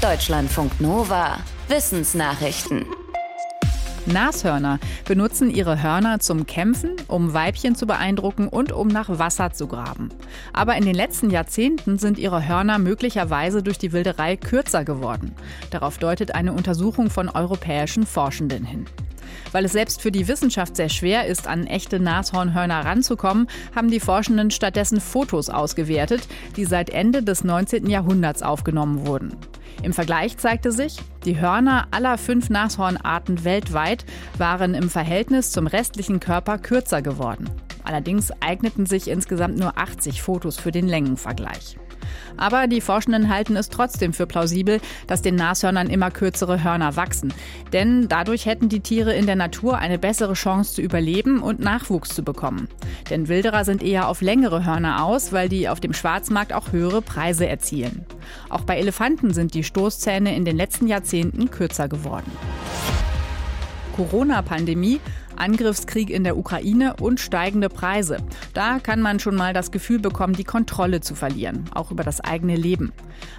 Deutschlandfunk Nova. Wissensnachrichten. Nashörner benutzen ihre Hörner zum Kämpfen, um Weibchen zu beeindrucken und um nach Wasser zu graben. Aber in den letzten Jahrzehnten sind ihre Hörner möglicherweise durch die Wilderei kürzer geworden. Darauf deutet eine Untersuchung von europäischen Forschenden hin. Weil es selbst für die Wissenschaft sehr schwer ist, an echte Nashornhörner ranzukommen, haben die Forschenden stattdessen Fotos ausgewertet, die seit Ende des 19. Jahrhunderts aufgenommen wurden. Im Vergleich zeigte sich, die Hörner aller fünf Nashornarten weltweit waren im Verhältnis zum restlichen Körper kürzer geworden. Allerdings eigneten sich insgesamt nur 80 Fotos für den Längenvergleich. Aber die Forschenden halten es trotzdem für plausibel, dass den Nashörnern immer kürzere Hörner wachsen. Denn dadurch hätten die Tiere in der Natur eine bessere Chance zu überleben und Nachwuchs zu bekommen. Denn Wilderer sind eher auf längere Hörner aus, weil die auf dem Schwarzmarkt auch höhere Preise erzielen. Auch bei Elefanten sind die Stoßzähne in den letzten Jahrzehnten kürzer geworden. Corona-Pandemie Angriffskrieg in der Ukraine und steigende Preise. Da kann man schon mal das Gefühl bekommen, die Kontrolle zu verlieren, auch über das eigene Leben.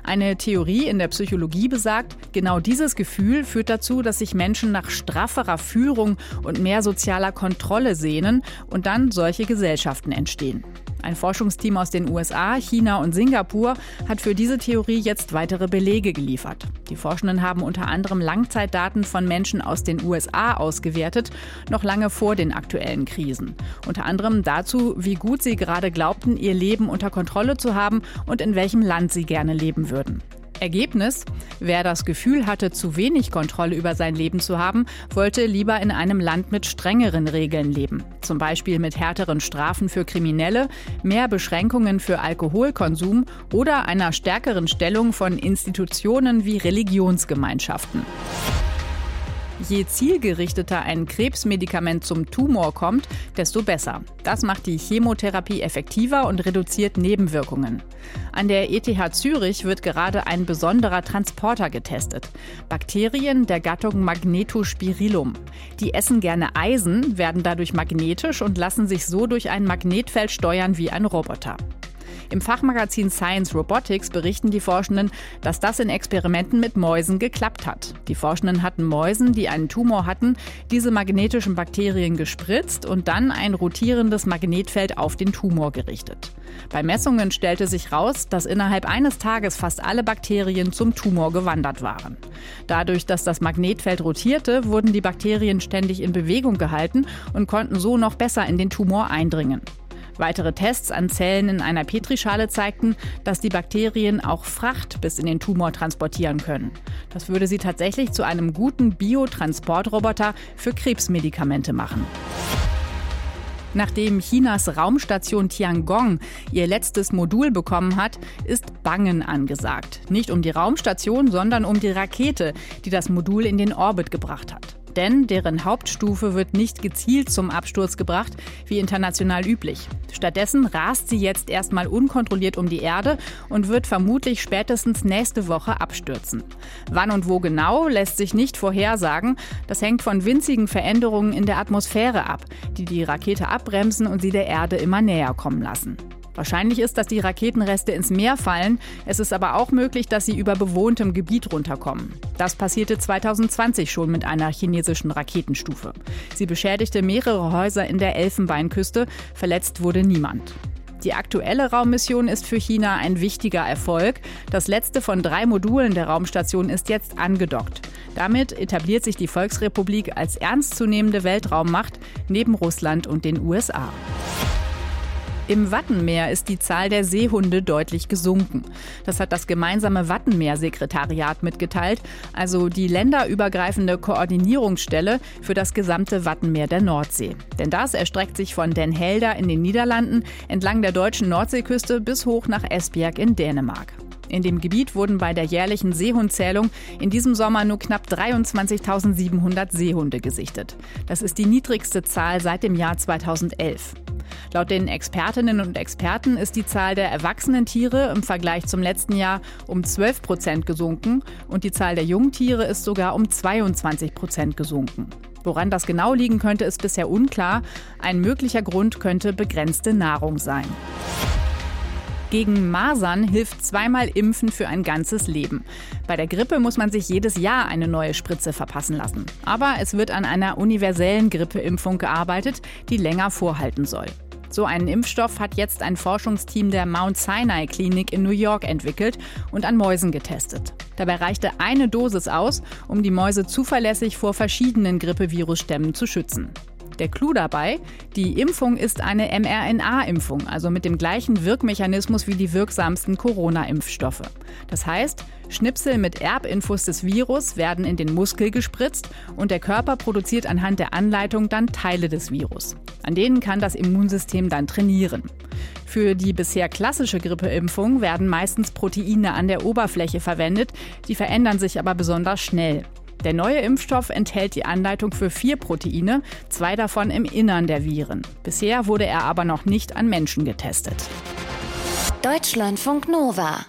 Eine Theorie in der Psychologie besagt, genau dieses Gefühl führt dazu, dass sich Menschen nach strafferer Führung und mehr sozialer Kontrolle sehnen und dann solche Gesellschaften entstehen. Ein Forschungsteam aus den USA, China und Singapur hat für diese Theorie jetzt weitere Belege geliefert. Die Forschenden haben unter anderem Langzeitdaten von Menschen aus den USA ausgewertet, noch lange vor den aktuellen Krisen. Unter anderem dazu, wie gut sie gerade glaubten, ihr Leben unter Kontrolle zu haben und in welchem Land sie gerne leben würden. Ergebnis? Wer das Gefühl hatte, zu wenig Kontrolle über sein Leben zu haben, wollte lieber in einem Land mit strengeren Regeln leben. Zum Beispiel mit härteren Strafen für Kriminelle, mehr Beschränkungen für Alkoholkonsum oder einer stärkeren Stellung von Institutionen wie Religionsgemeinschaften. Je zielgerichteter ein Krebsmedikament zum Tumor kommt, desto besser. Das macht die Chemotherapie effektiver und reduziert Nebenwirkungen. An der ETH Zürich wird gerade ein besonderer Transporter getestet. Bakterien der Gattung Magnetospirillum. Die essen gerne Eisen, werden dadurch magnetisch und lassen sich so durch ein Magnetfeld steuern wie ein Roboter. Im Fachmagazin Science Robotics berichten die Forschenden, dass das in Experimenten mit Mäusen geklappt hat. Die Forschenden hatten Mäusen, die einen Tumor hatten, diese magnetischen Bakterien gespritzt und dann ein rotierendes Magnetfeld auf den Tumor gerichtet. Bei Messungen stellte sich raus, dass innerhalb eines Tages fast alle Bakterien zum Tumor gewandert waren. Dadurch, dass das Magnetfeld rotierte, wurden die Bakterien ständig in Bewegung gehalten und konnten so noch besser in den Tumor eindringen. Weitere Tests an Zellen in einer Petrischale zeigten, dass die Bakterien auch Fracht bis in den Tumor transportieren können. Das würde sie tatsächlich zu einem guten Biotransportroboter für Krebsmedikamente machen. Nachdem Chinas Raumstation Tiangong ihr letztes Modul bekommen hat, ist Bangen angesagt. Nicht um die Raumstation, sondern um die Rakete, die das Modul in den Orbit gebracht hat denn deren Hauptstufe wird nicht gezielt zum Absturz gebracht, wie international üblich. Stattdessen rast sie jetzt erstmal unkontrolliert um die Erde und wird vermutlich spätestens nächste Woche abstürzen. Wann und wo genau lässt sich nicht vorhersagen. Das hängt von winzigen Veränderungen in der Atmosphäre ab, die die Rakete abbremsen und sie der Erde immer näher kommen lassen. Wahrscheinlich ist, dass die Raketenreste ins Meer fallen. Es ist aber auch möglich, dass sie über bewohntem Gebiet runterkommen. Das passierte 2020 schon mit einer chinesischen Raketenstufe. Sie beschädigte mehrere Häuser in der Elfenbeinküste. Verletzt wurde niemand. Die aktuelle Raummission ist für China ein wichtiger Erfolg. Das letzte von drei Modulen der Raumstation ist jetzt angedockt. Damit etabliert sich die Volksrepublik als ernstzunehmende Weltraummacht neben Russland und den USA. Im Wattenmeer ist die Zahl der Seehunde deutlich gesunken. Das hat das gemeinsame Wattenmeersekretariat mitgeteilt, also die länderübergreifende Koordinierungsstelle für das gesamte Wattenmeer der Nordsee. Denn das erstreckt sich von Den Helder in den Niederlanden entlang der deutschen Nordseeküste bis hoch nach Esbjerg in Dänemark. In dem Gebiet wurden bei der jährlichen Seehundzählung in diesem Sommer nur knapp 23.700 Seehunde gesichtet. Das ist die niedrigste Zahl seit dem Jahr 2011. Laut den Expertinnen und Experten ist die Zahl der erwachsenen Tiere im Vergleich zum letzten Jahr um 12 Prozent gesunken und die Zahl der Jungtiere ist sogar um 22 Prozent gesunken. Woran das genau liegen könnte, ist bisher unklar. Ein möglicher Grund könnte begrenzte Nahrung sein. Gegen Masern hilft zweimal Impfen für ein ganzes Leben. Bei der Grippe muss man sich jedes Jahr eine neue Spritze verpassen lassen. Aber es wird an einer universellen Grippeimpfung gearbeitet, die länger vorhalten soll. So einen Impfstoff hat jetzt ein Forschungsteam der Mount Sinai Klinik in New York entwickelt und an Mäusen getestet. Dabei reichte eine Dosis aus, um die Mäuse zuverlässig vor verschiedenen Grippevirusstämmen zu schützen. Der Clou dabei, die Impfung ist eine mRNA-Impfung, also mit dem gleichen Wirkmechanismus wie die wirksamsten Corona-Impfstoffe. Das heißt, Schnipsel mit Erbinfos des Virus werden in den Muskel gespritzt und der Körper produziert anhand der Anleitung dann Teile des Virus. An denen kann das Immunsystem dann trainieren. Für die bisher klassische Grippeimpfung werden meistens Proteine an der Oberfläche verwendet, die verändern sich aber besonders schnell. Der neue Impfstoff enthält die Anleitung für vier Proteine, zwei davon im Innern der Viren. Bisher wurde er aber noch nicht an Menschen getestet. Deutschlandfunk Nova